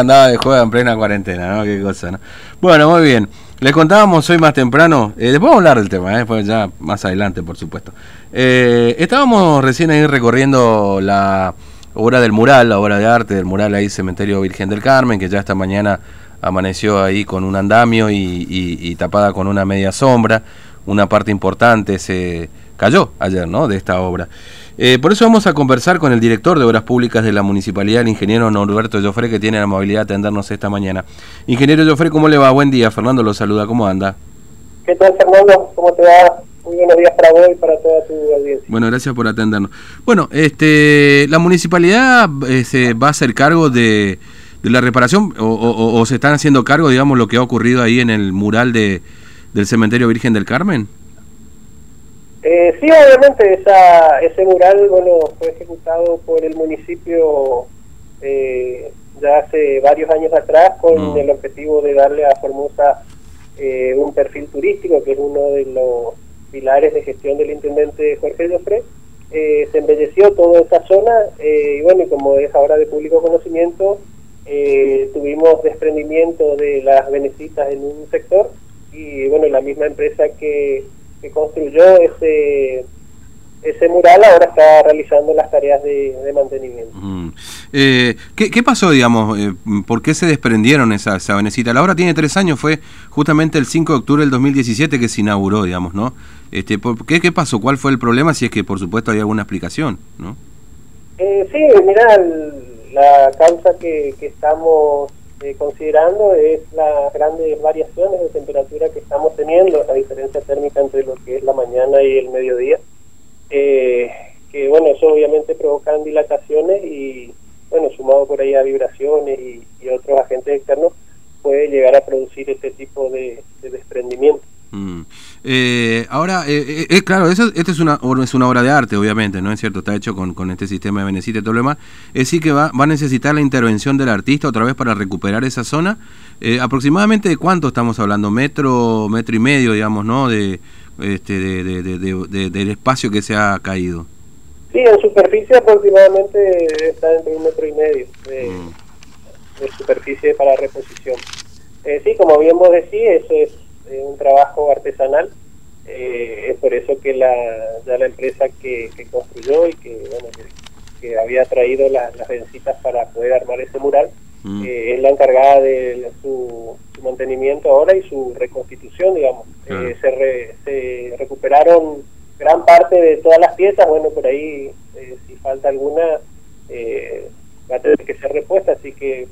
andaba de juego en plena cuarentena, ¿no? Qué cosa, ¿no? Bueno, muy bien. Les contábamos hoy más temprano, eh, después vamos a hablar del tema, ¿eh? pues ya más adelante, por supuesto. Eh, estábamos recién ahí recorriendo la obra del mural, la obra de arte del mural ahí, Cementerio Virgen del Carmen, que ya esta mañana amaneció ahí con un andamio y, tapada con una media sombra. Una parte importante se cayó ayer, ¿no? De esta obra. Eh, por eso vamos a conversar con el director de Obras Públicas de la Municipalidad, el ingeniero Norberto Joffre, que tiene la amabilidad de atendernos esta mañana. Ingeniero Joffre, ¿cómo le va? Buen día. Fernando lo saluda. ¿Cómo anda? ¿Qué tal, Fernando? ¿Cómo te va? Muy buenos días para vos y para toda tu audiencia. Bueno, gracias por atendernos. Bueno, este, la municipalidad eh, se va a hacer cargo de de la reparación o, se están haciendo cargo, digamos, lo que ha ocurrido ahí en el mural de, del cementerio Virgen del Carmen? Eh, sí, obviamente esa, ese mural bueno fue ejecutado por el municipio eh, ya hace varios años atrás con mm. el objetivo de darle a Formosa eh, un perfil turístico, que es uno de los pilares de gestión del intendente Jorge Joffre. Eh, se embelleció toda esa zona y bueno, y como es ahora de público conocimiento, eh, tuvimos desprendimiento de las venecitas en un sector y bueno, la misma empresa que, construyó ese ese mural ahora está realizando las tareas de, mantenimiento. Mm. Eh, ¿qué, pasó, digamos? Eh, ¿Por qué se desprendieron esa, esa venecita? La obra tiene tres años, fue justamente el 5 de octubre del 2017 que se inauguró, digamos, ¿no? Este, ¿por qué, ¿Qué pasó? ¿Cuál fue el problema? Si es que, por supuesto, hay alguna explicación, ¿no? Eh, sí, mira, el, la causa que, que estamos eh, considerando es las grandes variaciones de temperatura que estamos teniendo, la diferencia térmica entre lo que es la mañana y el mediodía, eh, que bueno, eso obviamente provocan dilataciones y bueno, sumado por ahí a vibraciones y, otros agentes externos, puede llegar a producir este tipo de, desprendimiento. Mm. Eh, ahora, eh, eh, claro, eso, esta es una, es una obra de arte, obviamente, ¿no es cierto? Está hecho con, con este sistema de Benecita y todo lo demás. Es decir, que va, va a necesitar la intervención del artista otra vez para recuperar esa zona. aproximadamente de cuánto estamos hablando, metro, metro y medio, digamos, ¿no? De, este, de, de, del espacio que se ha caído. Sí, en superficie aproximadamente está entre un metro y medio de, mm. superficie para reposición. sí, como bien vos decís, eso es un trabajo artesanal. Eh, es por eso que la, ya la empresa que, construyó y que, bueno, que, había traído las vencitas para poder armar ese mural mm. eh, es la encargada de su, mantenimiento ahora y su reconstitución, digamos. Eh, se, se recuperaron gran parte de todas las piezas, bueno, por ahí si falta alguna va a tener que ser repuesta, así que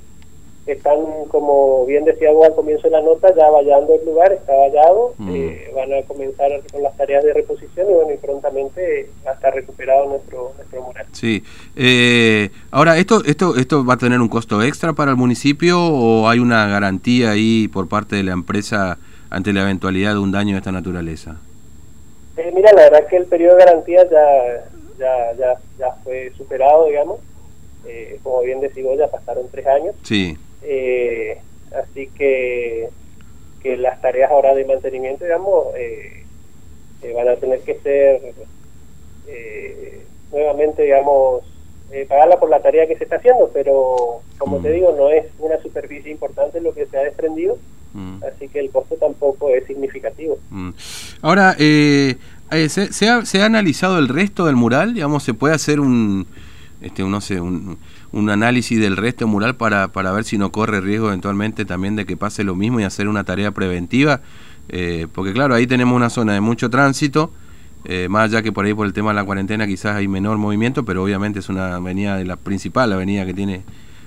están, como bien decía vos al comienzo de la nota, ya vallando el lugar, está vallado, mm. eh, van a comenzar con las tareas de reposición y bueno, y prontamente va a estar recuperado nuestro, nuestro mural. Sí. Eh, ahora, ¿esto, ¿esto esto va a tener un costo extra para el municipio o hay una garantía ahí por parte de la empresa ante la eventualidad de un daño de esta naturaleza? Eh, mira, la verdad que el periodo de garantía ya, ya, ya, ya fue superado, digamos. como bien decimos, ya pasaron tres años. Sí. Eh, así que, que las tareas ahora de mantenimiento, digamos, eh, eh, van a tener que ser nuevamente, digamos, pagarla por la tarea que se está haciendo, pero como te mm. digo, no es una superficie importante lo que se ha desprendido, mm. así que el costo tampoco es significativo. Mm. Ahora, ¿se, se, ha, ¿se ha analizado el resto del mural? Digamos, ¿se puede hacer un, este, no sé, un un análisis del resto mural para, para ver si no corre riesgo eventualmente también de que pase lo mismo y hacer una tarea preventiva, eh, porque claro, ahí tenemos una zona de mucho tránsito, eh, más allá que por ahí por el tema de la cuarentena quizás hay menor movimiento, pero obviamente es una avenida de la principal avenida que tiene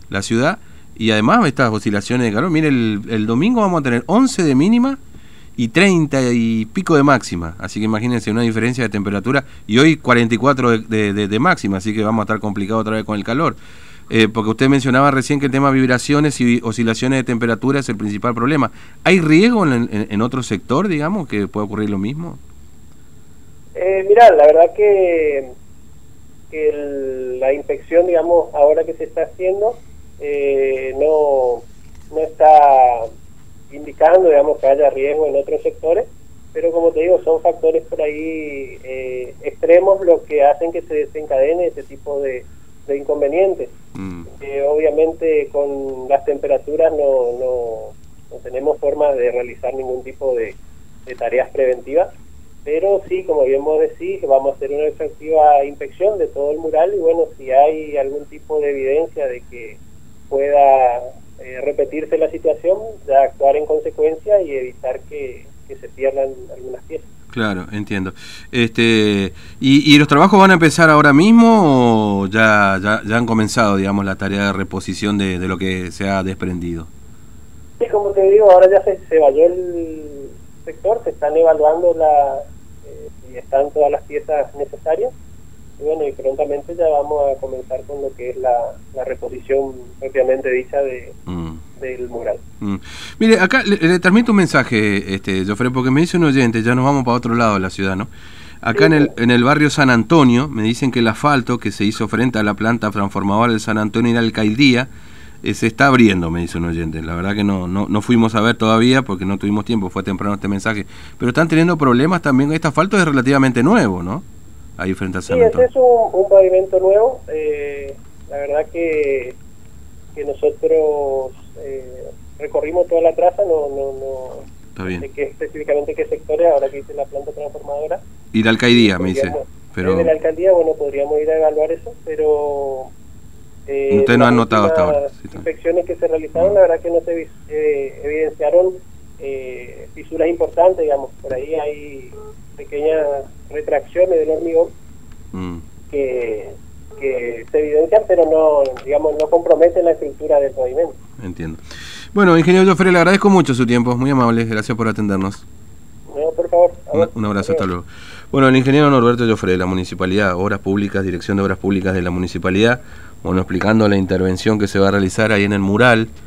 la ciudad, y además estas oscilaciones de calor, mire, el, domingo vamos a tener 11 de mínima, y 30 y pico de máxima. Así que imagínense una diferencia de temperatura. Y hoy 44 de, de, de, máxima, así que vamos a estar complicados otra vez con el calor. Eh, porque usted mencionaba recién que el tema de vibraciones y oscilaciones de temperatura es el principal problema. ¿Hay riesgo en, otro sector, digamos, que puede ocurrir lo mismo? Eh, mira, la verdad que, la inspección, digamos, ahora que se está haciendo, eh, no, no está indicando, digamos, que haya riesgo en otros sectores, pero como te digo, son factores por ahí eh, extremos los que hacen que se desencadene este tipo de, de inconvenientes. Mm. Eh, obviamente con las temperaturas no, no, tenemos forma de realizar ningún tipo de, tareas preventivas, pero sí, como bien vos decís, vamos a hacer una efectiva inspección de todo el mural y bueno, si hay algún tipo de evidencia de que pueda repetirse la situación, ya actuar en consecuencia y evitar que, que se pierdan algunas piezas. Claro, entiendo. Este, ¿y, los trabajos van a empezar ahora mismo o ya, ya, han comenzado, digamos, la tarea de reposición de, lo que se ha desprendido? Sí, como te digo, ahora ya se, se vayó el sector, se están evaluando la, eh, si están todas las piezas necesarias. Y bueno, y prontamente ya vamos a comenzar con lo que es la, reposición propiamente dicha de, mm del mural. Mm. Mire, acá le, transmito un mensaje, este, Jofre, porque me dice un oyente, ya nos vamos para otro lado de la ciudad, ¿no? Acá en, el, en el barrio San Antonio me dicen que el asfalto que se hizo frente a la planta transformadora del San Antonio y la alcaldía eh, se está abriendo, me dice un oyente. La verdad que no, no, no fuimos a ver todavía porque no tuvimos tiempo, fue temprano este mensaje. Pero están teniendo problemas también, este asfalto es relativamente nuevo, ¿no? Ahí frente a San Antonio. Sí, es un, pavimento nuevo. Eh, la verdad que, que nosotros eh, recorrimos toda la traza, no, no, no sé qué, específicamente qué sectores, ahora que dice la planta transformadora. Y la alcaldía, me dice. Pero... De la alcaldía, bueno, podríamos ir a evaluar eso, pero... Eh, Ustedes no han notado hasta ahora. Las inspecciones que se realizaron, la verdad que no se eh, evidenciaron eh, fisuras importantes, digamos, por ahí hay pequeñas retracciones del hormigón mm. que, que se evidencian, pero no, digamos, no comprometen la estructura del pavimento. Entiendo. Bueno, ingeniero Joffre, le agradezco mucho su tiempo, muy amable, gracias por atendernos. No, por favor. Un, abrazo, hasta luego. Bueno, el ingeniero Norberto Joffre de la Municipalidad, Obras Públicas, Dirección de Obras Públicas de la Municipalidad, bueno, explicando la intervención que se va a realizar ahí en el mural